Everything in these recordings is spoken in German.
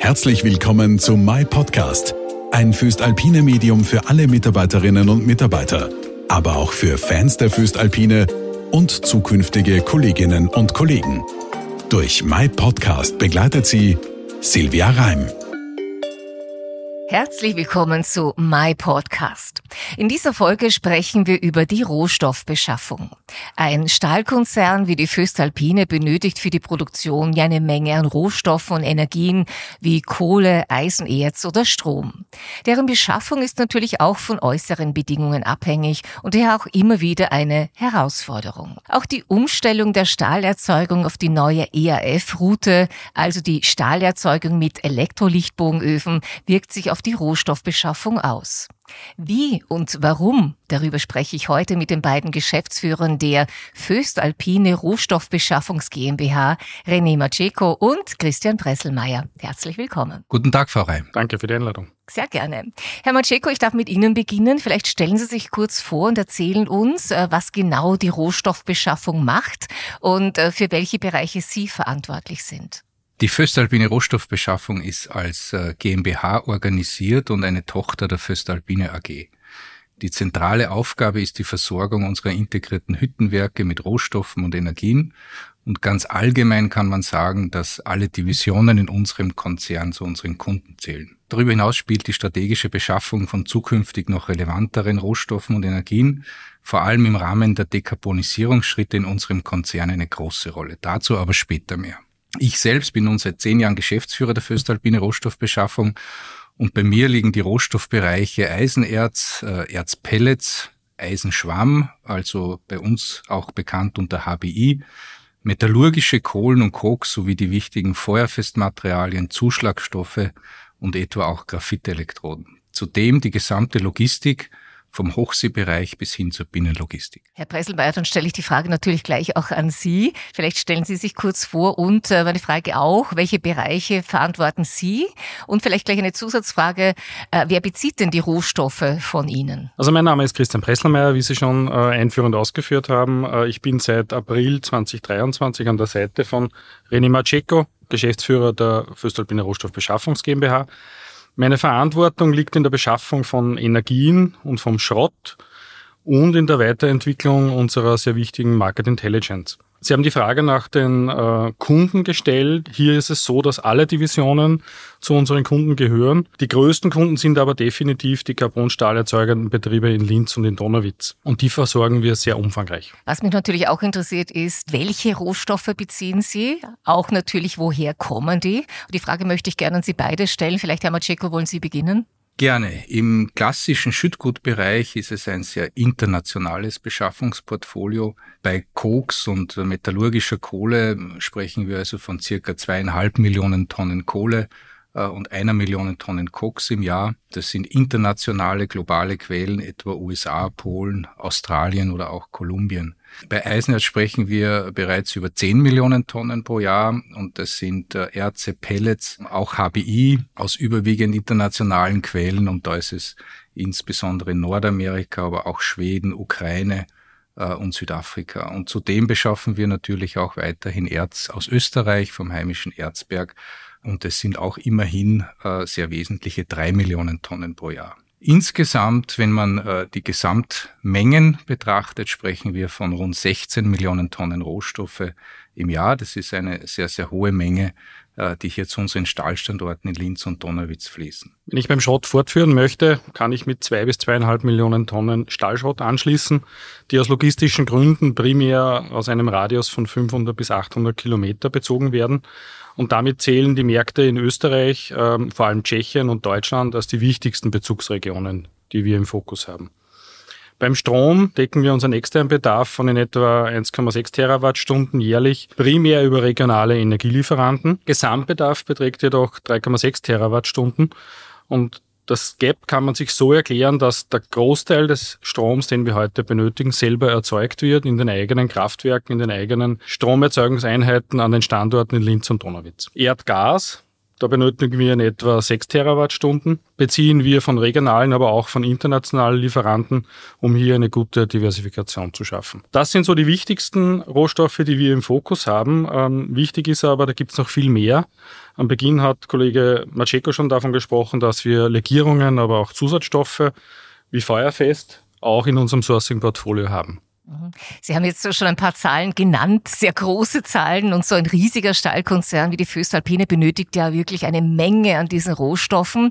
Herzlich willkommen zu My Podcast, ein Füstalpine Medium für alle Mitarbeiterinnen und Mitarbeiter, aber auch für Fans der Füstalpine und zukünftige Kolleginnen und Kollegen. Durch My Podcast begleitet sie Silvia Reim. Herzlich willkommen zu My Podcast. In dieser Folge sprechen wir über die Rohstoffbeschaffung. Ein Stahlkonzern wie die Föstalpine benötigt für die Produktion ja eine Menge an Rohstoffen und Energien wie Kohle, Eisenerz oder Strom. Deren Beschaffung ist natürlich auch von äußeren Bedingungen abhängig und daher auch immer wieder eine Herausforderung. Auch die Umstellung der Stahlerzeugung auf die neue EAF-Route, also die Stahlerzeugung mit Elektrolichtbogenöfen, wirkt sich auf die Rohstoffbeschaffung aus. Wie und warum, darüber spreche ich heute mit den beiden Geschäftsführern der Föstalpine Rohstoffbeschaffungs GmbH, René Maceco und Christian Presselmeier. Herzlich willkommen. Guten Tag, Frau Reim. Danke für die Einladung. Sehr gerne. Herr Maceco, ich darf mit Ihnen beginnen. Vielleicht stellen Sie sich kurz vor und erzählen uns, äh, was genau die Rohstoffbeschaffung macht und äh, für welche Bereiche Sie verantwortlich sind. Die Föstalpine Rohstoffbeschaffung ist als äh, GmbH organisiert und eine Tochter der Föstalpine AG. Die zentrale Aufgabe ist die Versorgung unserer integrierten Hüttenwerke mit Rohstoffen und Energien. Und ganz allgemein kann man sagen, dass alle Divisionen in unserem Konzern zu unseren Kunden zählen. Darüber hinaus spielt die strategische Beschaffung von zukünftig noch relevanteren Rohstoffen und Energien, vor allem im Rahmen der Dekarbonisierungsschritte in unserem Konzern eine große Rolle. Dazu aber später mehr. Ich selbst bin nun seit zehn Jahren Geschäftsführer der Föstalpine Rohstoffbeschaffung und bei mir liegen die Rohstoffbereiche Eisenerz, äh, Erzpellets, Eisenschwamm, also bei uns auch bekannt unter HBI, metallurgische Kohlen und Koks sowie die wichtigen Feuerfestmaterialien, Zuschlagstoffe und etwa auch Graphitelektroden. Zudem die gesamte Logistik vom Hochseebereich bis hin zur Binnenlogistik. Herr Presselmeier, dann stelle ich die Frage natürlich gleich auch an Sie. Vielleicht stellen Sie sich kurz vor und äh, meine Frage auch, welche Bereiche verantworten Sie? Und vielleicht gleich eine Zusatzfrage, äh, wer bezieht denn die Rohstoffe von Ihnen? Also mein Name ist Christian Presselmeier, wie Sie schon äh, einführend ausgeführt haben. Ich bin seit April 2023 an der Seite von René Maceco, Geschäftsführer der Föstalpine Rohstoffbeschaffungs GmbH. Meine Verantwortung liegt in der Beschaffung von Energien und vom Schrott und in der Weiterentwicklung unserer sehr wichtigen Market Intelligence. Sie haben die Frage nach den äh, Kunden gestellt. Hier ist es so, dass alle Divisionen zu unseren Kunden gehören. Die größten Kunden sind aber definitiv die Carbonstahlerzeugenden Betriebe in Linz und in Donauwitz. Und die versorgen wir sehr umfangreich. Was mich natürlich auch interessiert ist, welche Rohstoffe beziehen Sie? Auch natürlich, woher kommen die? Und die Frage möchte ich gerne an Sie beide stellen. Vielleicht, Herr Maceco, wollen Sie beginnen? Gerne. Im klassischen Schüttgutbereich ist es ein sehr internationales Beschaffungsportfolio. Bei Koks und metallurgischer Kohle sprechen wir also von circa zweieinhalb Millionen Tonnen Kohle äh, und einer Million Tonnen Koks im Jahr. Das sind internationale, globale Quellen, etwa USA, Polen, Australien oder auch Kolumbien. Bei Eisenerz sprechen wir bereits über 10 Millionen Tonnen pro Jahr und das sind äh, Erze, Pellets, auch HBI aus überwiegend internationalen Quellen und da ist es insbesondere Nordamerika, aber auch Schweden, Ukraine äh, und Südafrika. Und zudem beschaffen wir natürlich auch weiterhin Erz aus Österreich vom heimischen Erzberg und es sind auch immerhin äh, sehr wesentliche drei Millionen Tonnen pro Jahr. Insgesamt, wenn man äh, die Gesamtmengen betrachtet, sprechen wir von rund 16 Millionen Tonnen Rohstoffe im Jahr. Das ist eine sehr, sehr hohe Menge, äh, die hier zu unseren Stahlstandorten in Linz und Donauwitz fließen. Wenn ich beim Schrott fortführen möchte, kann ich mit zwei bis zweieinhalb Millionen Tonnen Stahlschrott anschließen, die aus logistischen Gründen primär aus einem Radius von 500 bis 800 Kilometer bezogen werden. Und damit zählen die Märkte in Österreich, ähm, vor allem Tschechien und Deutschland, als die wichtigsten Bezugsregionen, die wir im Fokus haben. Beim Strom decken wir unseren externen Bedarf von in etwa 1,6 Terawattstunden jährlich primär über regionale Energielieferanten. Gesamtbedarf beträgt jedoch 3,6 Terawattstunden und das Gap kann man sich so erklären, dass der Großteil des Stroms, den wir heute benötigen, selber erzeugt wird in den eigenen Kraftwerken, in den eigenen Stromerzeugungseinheiten an den Standorten in Linz und Donauwitz. Erdgas Da benötigen wir in etwa 6 Terawattstunden, beziehen wir von regionalen, aber auch von internationalen Lieferanten, um hier eine gute Diversifikation zu schaffen. Das sind so die wichtigsten Rohstoffe, die wir im Fokus haben. Ähm, wichtig ist aber, da gibt es noch viel mehr. Am Beginn hat Kollege Macheko schon davon gesprochen, dass wir Legierungen, aber auch Zusatzstoffe wie Feuerfest auch in unserem Sourcing-Portfolio haben. Mhm. Sie haben jetzt schon ein paar Zahlen genannt, sehr große Zahlen und so ein riesiger Stahlkonzern wie die Föstalpine benötigt ja wirklich eine Menge an diesen Rohstoffen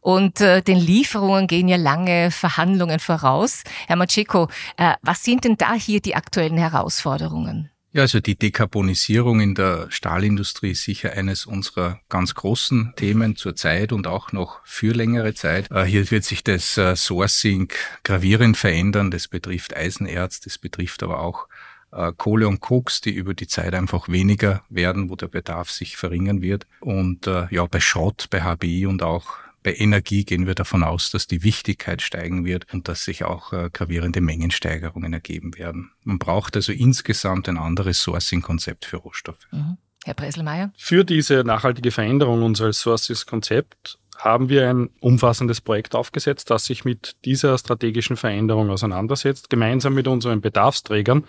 und äh, den Lieferungen gehen ja lange Verhandlungen voraus. Herr Macheko, äh, was sind denn da hier die aktuellen Herausforderungen? Ja, also die Dekarbonisierung in der Stahlindustrie ist sicher eines unserer ganz großen Themen zur Zeit und auch noch für längere Zeit. Äh, hier wird sich das äh, Sourcing gravierend verändern. Das betrifft Eisenerz, das betrifft aber auch äh, Kohle und Koks, die über die Zeit einfach weniger werden, wo der Bedarf sich verringern wird. Und ja, bei Schrott, bei HBI und auch bei Energie gehen wir davon aus, dass die Wichtigkeit steigen wird und dass sich auch äh, gravierende Mengensteigerungen ergeben werden. Man braucht also insgesamt ein anderes Sourcing-Konzept für Rohstoffe. Mhm. Herr Bresselmeier? Für diese nachhaltige Veränderung unseres Sourcing-Konzepts haben wir ein umfassendes Projekt aufgesetzt, das sich mit dieser strategischen Veränderung auseinandersetzt, gemeinsam mit unseren Bedarfsträgern.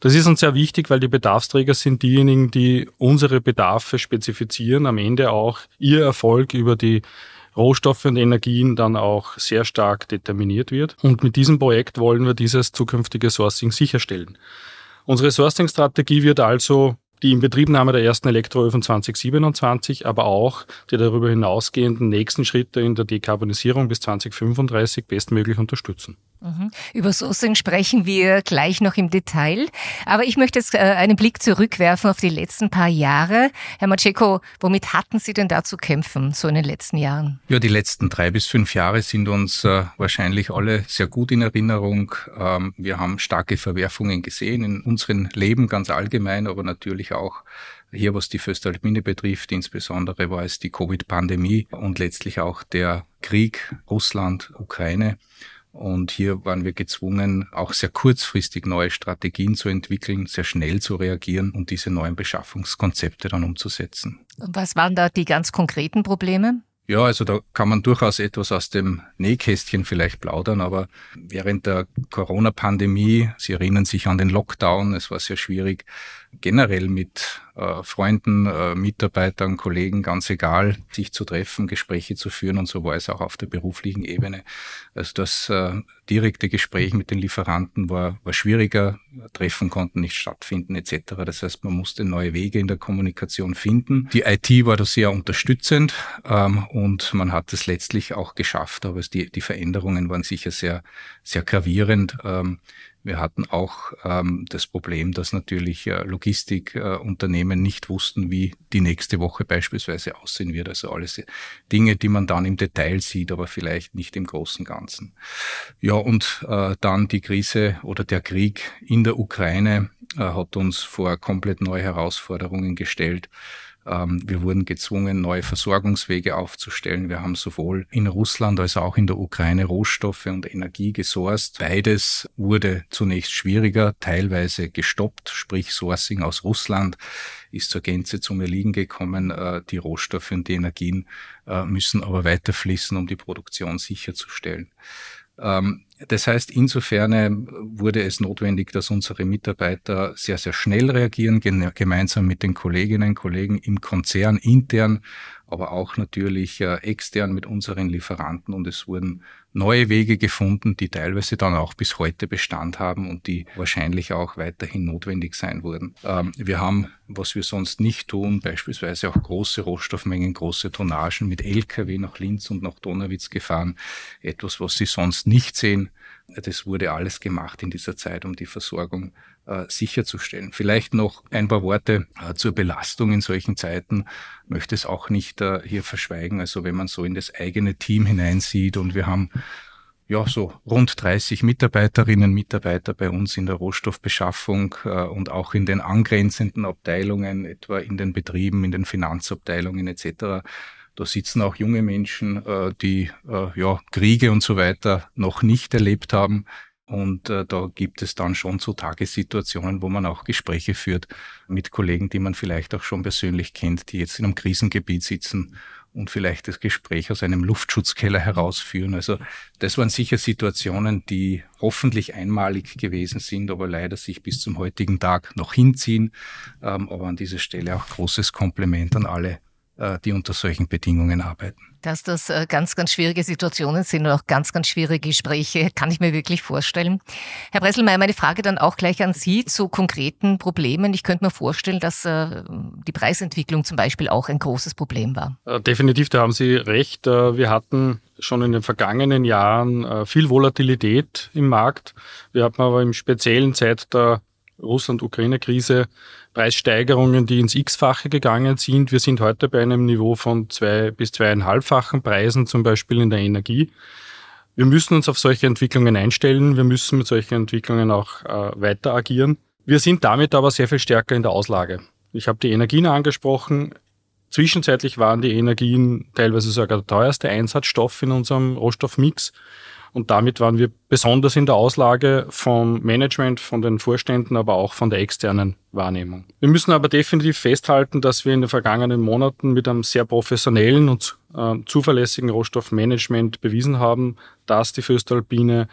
Das ist uns sehr wichtig, weil die Bedarfsträger sind diejenigen, die unsere Bedarfe spezifizieren, am Ende auch ihr Erfolg über die Rohstoffe und Energien dann auch sehr stark determiniert wird. Und mit diesem Projekt wollen wir dieses zukünftige Sourcing sicherstellen. Unsere Sourcing-Strategie wird also die Inbetriebnahme der ersten Elektroöfen 2027, aber auch die darüber hinausgehenden nächsten Schritte in der Dekarbonisierung bis 2035 bestmöglich unterstützen. Mhm. Über Sourcing sprechen wir gleich noch im Detail. Aber ich möchte jetzt äh, einen Blick zurückwerfen auf die letzten paar Jahre. Herr Macheko, womit hatten Sie denn da zu kämpfen, so in den letzten Jahren? Ja, die letzten drei bis fünf Jahre sind uns äh, wahrscheinlich alle sehr gut in Erinnerung. Ähm, wir haben starke Verwerfungen gesehen in unserem Leben ganz allgemein, aber natürlich auch hier, was die Föstalpine betrifft, insbesondere war es die Covid-Pandemie und letztlich auch der Krieg Russland-Ukraine. Und hier waren wir gezwungen, auch sehr kurzfristig neue Strategien zu entwickeln, sehr schnell zu reagieren und diese neuen Beschaffungskonzepte dann umzusetzen. Was waren da die ganz konkreten Probleme? Ja, also da kann man durchaus etwas aus dem Nähkästchen vielleicht plaudern, aber während der Corona-Pandemie, Sie erinnern sich an den Lockdown, es war sehr schwierig, generell mit äh, Freunden, äh, Mitarbeitern, Kollegen, ganz egal, sich zu treffen, Gespräche zu führen und so war es auch auf der beruflichen Ebene. Also das äh, direkte Gespräch mit den Lieferanten war, war schwieriger, Treffen konnten nicht stattfinden etc. Das heißt, man musste neue Wege in der Kommunikation finden. Die IT war da sehr unterstützend ähm, und man hat es letztlich auch geschafft, aber die, die Veränderungen waren sicher sehr, sehr gravierend. Ähm, wir hatten auch ähm, das Problem, dass natürlich äh, Logistikunternehmen äh, nicht wussten, wie die nächste Woche beispielsweise aussehen wird. Also alles Dinge, die man dann im Detail sieht, aber vielleicht nicht im großen Ganzen. Ja, und äh, dann die Krise oder der Krieg in der Ukraine äh, hat uns vor komplett neue Herausforderungen gestellt. Ähm, wir wurden gezwungen, neue Versorgungswege aufzustellen. Wir haben sowohl in Russland als auch in der Ukraine Rohstoffe und Energie gesourced. Beides wurde zunächst schwieriger, teilweise gestoppt, sprich Sourcing aus Russland ist zur Gänze zum Erliegen gekommen. Äh, die Rohstoffe und die Energien äh, müssen aber weiter fließen, um die Produktion sicherzustellen. Ähm, das heißt, insofern äh, wurde es notwendig, dass unsere Mitarbeiter sehr, sehr schnell reagieren, gemeinsam mit den Kolleginnen und Kollegen im Konzern intern aber auch natürlich äh, extern mit unseren Lieferanten und es wurden neue Wege gefunden, die teilweise dann auch bis heute Bestand haben und die wahrscheinlich auch weiterhin notwendig sein wurden. Ähm, wir haben, was wir sonst nicht tun, beispielsweise auch große Rohstoffmengen, große Tonnagen mit Lkw nach Linz und nach Donauwitz gefahren, etwas, was Sie sonst nicht sehen. Das wurde alles gemacht in dieser Zeit, um die Versorgung sicherzustellen. Vielleicht noch ein paar Worte äh, zur Belastung in solchen Zeiten. Möchte es auch nicht äh, hier verschweigen. Also wenn man so in das eigene Team hineinsieht und wir haben ja, so rund 30 Mitarbeiterinnen und Mitarbeiter bei uns in der Rohstoffbeschaffung äh, und auch in den angrenzenden Abteilungen, etwa in den Betrieben, in den Finanzabteilungen etc. Da sitzen auch junge Menschen, äh, die äh, ja Kriege und so weiter noch nicht erlebt haben Und äh, da gibt es dann schon so Tagessituationen, wo man auch Gespräche führt mit Kollegen, die man vielleicht auch schon persönlich kennt, die jetzt in einem Krisengebiet sitzen und vielleicht das Gespräch aus einem Luftschutzkeller herausführen. Also das waren sicher Situationen, die hoffentlich einmalig gewesen sind, aber leider sich bis zum heutigen Tag noch hinziehen. Ähm, aber an dieser Stelle auch großes Kompliment an alle, die unter solchen Bedingungen arbeiten. Dass das äh, ganz, ganz schwierige Situationen sind und auch ganz, ganz schwierige Gespräche, kann ich mir wirklich vorstellen. Herr Bresselmeier, meine Frage dann auch gleich an Sie zu konkreten Problemen. Ich könnte mir vorstellen, dass äh, die Preisentwicklung zum Beispiel auch ein großes Problem war. Äh, definitiv, da haben Sie recht. Wir hatten schon in den vergangenen Jahren viel Volatilität im Markt. Wir hatten aber im speziellen Zeit der Russland-Ukraine-Krise Preissteigerungen, die ins X-fache gegangen sind. Wir sind heute bei einem Niveau von zwei bis zweieinhalbfachen Preisen, zum Beispiel in der Energie. Wir müssen uns auf solche Entwicklungen einstellen. Wir müssen mit solchen Entwicklungen auch äh, weiter agieren. Wir sind damit aber sehr viel stärker in der Auslage. Ich habe die Energien angesprochen. Zwischenzeitlich waren die Energien teilweise sogar der teuerste Einsatzstoff in unserem Rohstoffmix. Und damit waren wir besonders in der Auslage vom Management, von den Vorständen, aber auch von der externen Wahrnehmung. Wir müssen aber definitiv festhalten, dass wir in den vergangenen Monaten mit einem sehr professionellen und äh, zuverlässigen Rohstoffmanagement bewiesen haben, dass die Föstalpine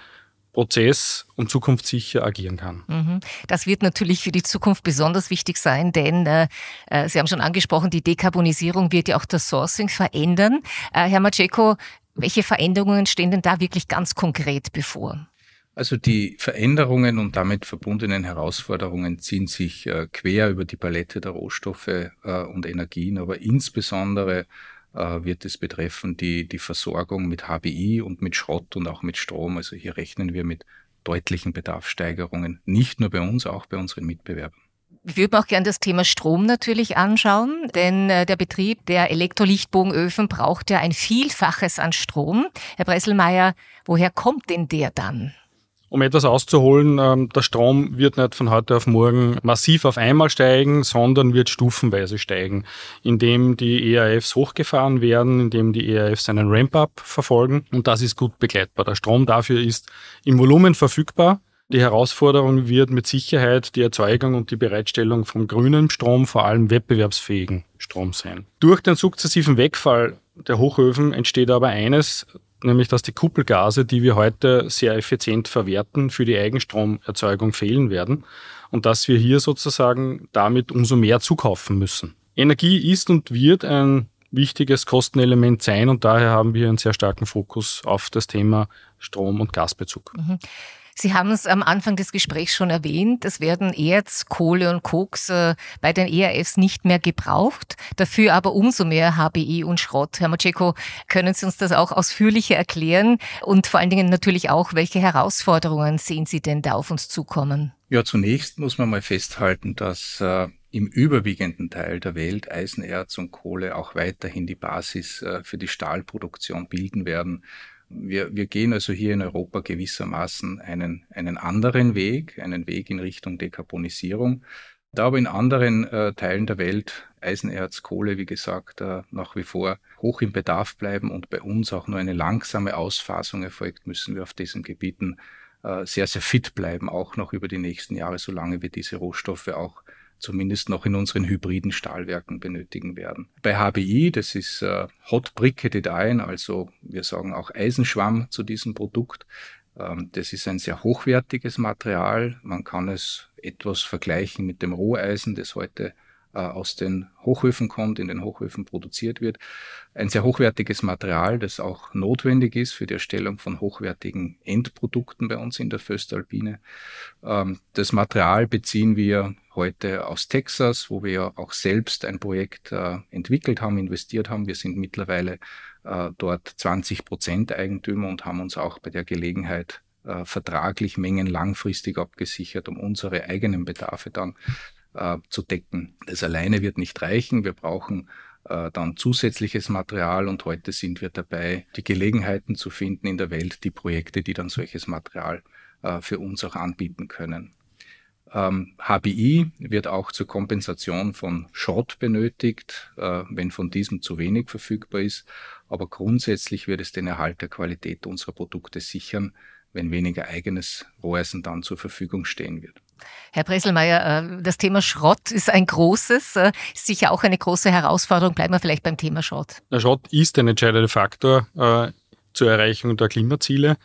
prozess- und zukunftssicher agieren kann. Mhm. Das wird natürlich für die Zukunft besonders wichtig sein, denn äh, äh, Sie haben schon angesprochen, die Dekarbonisierung wird ja auch das Sourcing verändern. Äh, Herr Maceko, welche Veränderungen stehen denn da wirklich ganz konkret bevor? Also die Veränderungen und damit verbundenen Herausforderungen ziehen sich äh, quer über die Palette der Rohstoffe äh, und Energien, aber insbesondere äh, wird es betreffen die, die Versorgung mit HBI und mit Schrott und auch mit Strom. Also hier rechnen wir mit deutlichen Bedarfssteigerungen, nicht nur bei uns, auch bei unseren Mitbewerbern. Ich würde mir auch gerne das Thema Strom natürlich anschauen, denn äh, der Betrieb der Elektrolichtbogenöfen braucht ja ein Vielfaches an Strom. Herr Bresselmeier, woher kommt denn der dann? Um etwas auszuholen, ähm, der Strom wird nicht von heute auf morgen massiv auf einmal steigen, sondern wird stufenweise steigen, indem die ERFs hochgefahren werden, indem die ERFs einen Ramp-up verfolgen und das ist gut begleitbar. Der Strom dafür ist im Volumen verfügbar. Die Herausforderung wird mit Sicherheit die Erzeugung und die Bereitstellung von grünem Strom, vor allem wettbewerbsfähigen Strom sein. Durch den sukzessiven Wegfall der Hochöfen entsteht aber eines, nämlich dass die Kuppelgase, die wir heute sehr effizient verwerten, für die Eigenstromerzeugung fehlen werden und dass wir hier sozusagen damit umso mehr zukaufen müssen. Energie ist und wird ein wichtiges Kostenelement sein und daher haben wir einen sehr starken Fokus auf das Thema Strom- und Gasbezug. Mhm. Sie haben es am Anfang des Gesprächs schon erwähnt, es werden Erz, Kohle und Koks äh, bei den ERFs nicht mehr gebraucht, dafür aber umso mehr HBI und Schrott. Herr Macheko, können Sie uns das auch ausführlicher erklären und vor allen Dingen natürlich auch, welche Herausforderungen sehen Sie denn da auf uns zukommen? Ja, zunächst muss man mal festhalten, dass äh, im überwiegenden Teil der Welt Eisenerz und Kohle auch weiterhin die Basis äh, für die Stahlproduktion bilden werden. Wir, wir gehen also hier in Europa gewissermaßen einen, einen anderen Weg, einen Weg in Richtung Dekarbonisierung. Da aber in anderen äh, Teilen der Welt Eisenerz, Kohle, wie gesagt, äh, nach wie vor hoch im Bedarf bleiben und bei uns auch nur eine langsame Ausphasung erfolgt, müssen wir auf diesen Gebieten äh, sehr, sehr fit bleiben, auch noch über die nächsten Jahre, solange wir diese Rohstoffe auch zumindest noch in unseren hybriden Stahlwerken benötigen werden. Bei HBI, das ist äh, Hot Bricketed Iron, also wir sagen auch Eisenschwamm zu diesem Produkt. Ähm, das ist ein sehr hochwertiges Material. Man kann es etwas vergleichen mit dem Roheisen, das heute aus den Hochöfen kommt, in den Hochöfen produziert wird. Ein sehr hochwertiges Material, das auch notwendig ist für die Erstellung von hochwertigen Endprodukten bei uns in der Föstalpine. Ähm, das Material beziehen wir heute aus Texas, wo wir auch selbst ein Projekt äh, entwickelt haben, investiert haben. Wir sind mittlerweile äh, dort 20 Prozent Eigentümer und haben uns auch bei der Gelegenheit vertraglich Mengen langfristig abgesichert, um unsere eigenen Bedarfe dann äh, zu decken. Das alleine wird nicht reichen. Wir brauchen äh, dann zusätzliches Material und heute sind wir dabei, die Gelegenheiten zu finden in der Welt, die Projekte, die dann solches Material äh, für uns auch anbieten können. Ähm, HBI wird auch zur Kompensation von Schrott benötigt, äh, wenn von diesem zu wenig verfügbar ist. Aber grundsätzlich wird es den Erhalt der Qualität unserer Produkte sichern, wenn weniger eigenes Roheisen dann zur Verfügung stehen wird. Herr Bresselmeier, äh, das Thema Schrott ist ein großes, äh, sicher auch eine große Herausforderung. Bleiben wir vielleicht beim Thema Schrott. Der Schrott ist ein entscheidender Faktor äh, zur Erreichung der Klimaziele.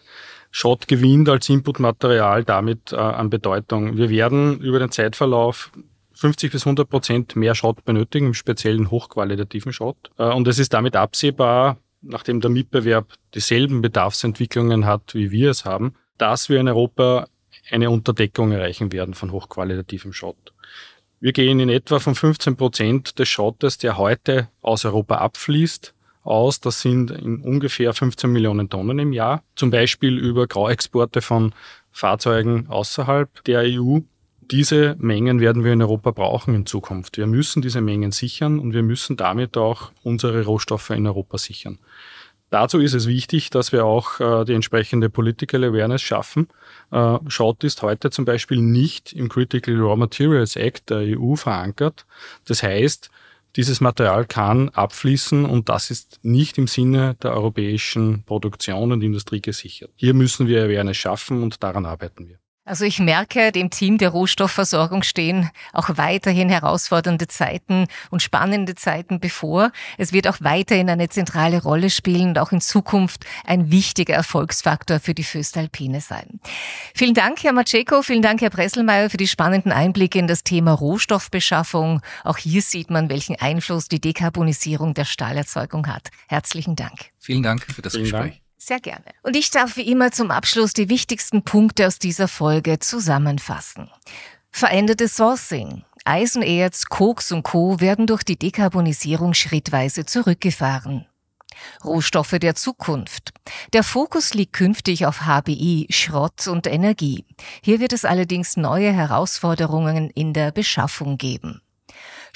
Schrott gewinnt als Inputmaterial damit an Bedeutung. Wir werden über den Zeitverlauf 50 bis 100 Prozent mehr Schrott benötigen, im speziellen hochqualitativen Schrott. Und es ist damit absehbar, nachdem der Mitbewerb dieselben Bedarfsentwicklungen hat, wie wir es haben, dass wir in Europa eine Unterdeckung erreichen werden von hochqualitativem Schrott. Wir gehen in etwa von 15 Prozent des Schrottes, der heute aus Europa abfließt, aus. Das sind in ungefähr 15 Millionen Tonnen im Jahr. Zum Beispiel über Grauexporte von Fahrzeugen außerhalb der EU. Diese Mengen werden wir in Europa brauchen in Zukunft. Wir müssen diese Mengen sichern und wir müssen damit auch unsere Rohstoffe in Europa sichern. Dazu ist es wichtig, dass wir auch äh, die entsprechende Political Awareness schaffen. Äh, Schrott ist heute zum Beispiel nicht im Critical Raw Materials Act der EU verankert. Das heißt, dieses Material kann abfließen und das ist nicht im Sinne der europäischen Produktion und Industrie gesichert. Hier müssen wir Awareness schaffen und daran arbeiten wir. Also ich merke, dem Team der Rohstoffversorgung stehen auch weiterhin herausfordernde Zeiten und spannende Zeiten bevor. Es wird auch weiterhin eine zentrale Rolle spielen und auch in Zukunft ein wichtiger Erfolgsfaktor für die Föstalpine sein. Vielen Dank, Herr Maceco, vielen Dank, Herr Presselmeier, für die spannenden Einblicke in das Thema Rohstoffbeschaffung. Auch hier sieht man, welchen Einfluss die Dekarbonisierung der Stahlerzeugung hat. Herzlichen Dank. Vielen Dank für das vielen Gespräch. Dank. Sehr gerne. Und ich darf wie immer zum Abschluss die wichtigsten Punkte aus dieser Folge zusammenfassen. Verändertes Sourcing. Eisenerz, Koks und Co. werden durch die Dekarbonisierung schrittweise zurückgefahren. Rohstoffe der Zukunft. Der Fokus liegt künftig auf HBI, Schrott und Energie. Hier wird es allerdings neue Herausforderungen in der Beschaffung geben.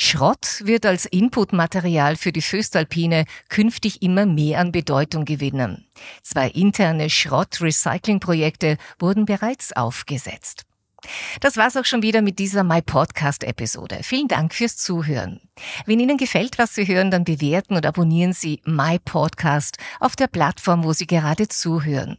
Schrott wird als Inputmaterial für die Föstalpine künftig immer mehr an Bedeutung gewinnen. Zwei interne Schrott-Recycling-Projekte wurden bereits aufgesetzt. Das war's auch schon wieder mit dieser My Podcast Episode. Vielen Dank fürs Zuhören. Wenn Ihnen gefällt, was Sie hören, dann bewerten und abonnieren Sie My Podcast auf der Plattform, wo Sie gerade zuhören.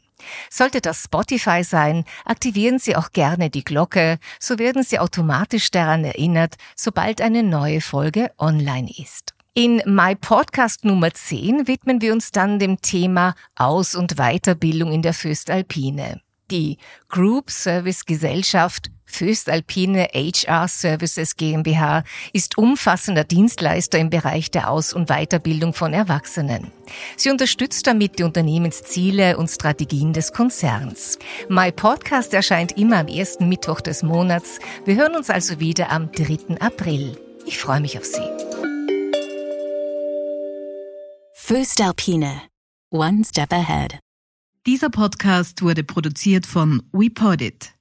Sollte das Spotify sein, aktivieren Sie auch gerne die Glocke, so werden Sie automatisch daran erinnert, sobald eine neue Folge online ist. In My Podcast Nummer 10 widmen wir uns dann dem Thema Aus- und Weiterbildung in der Föstalpine. Die Group Service Gesellschaft Föstalpine HR Services GmbH ist umfassender Dienstleister im Bereich der Aus- und Weiterbildung von Erwachsenen. Sie unterstützt damit die Unternehmensziele und Strategien des Konzerns. My Podcast erscheint immer am ersten Mittwoch des Monats. Wir hören uns also wieder am 3. April. Ich freue mich auf Sie. Föstalpine. One step ahead. Dieser Podcast wurde produziert von WePodit.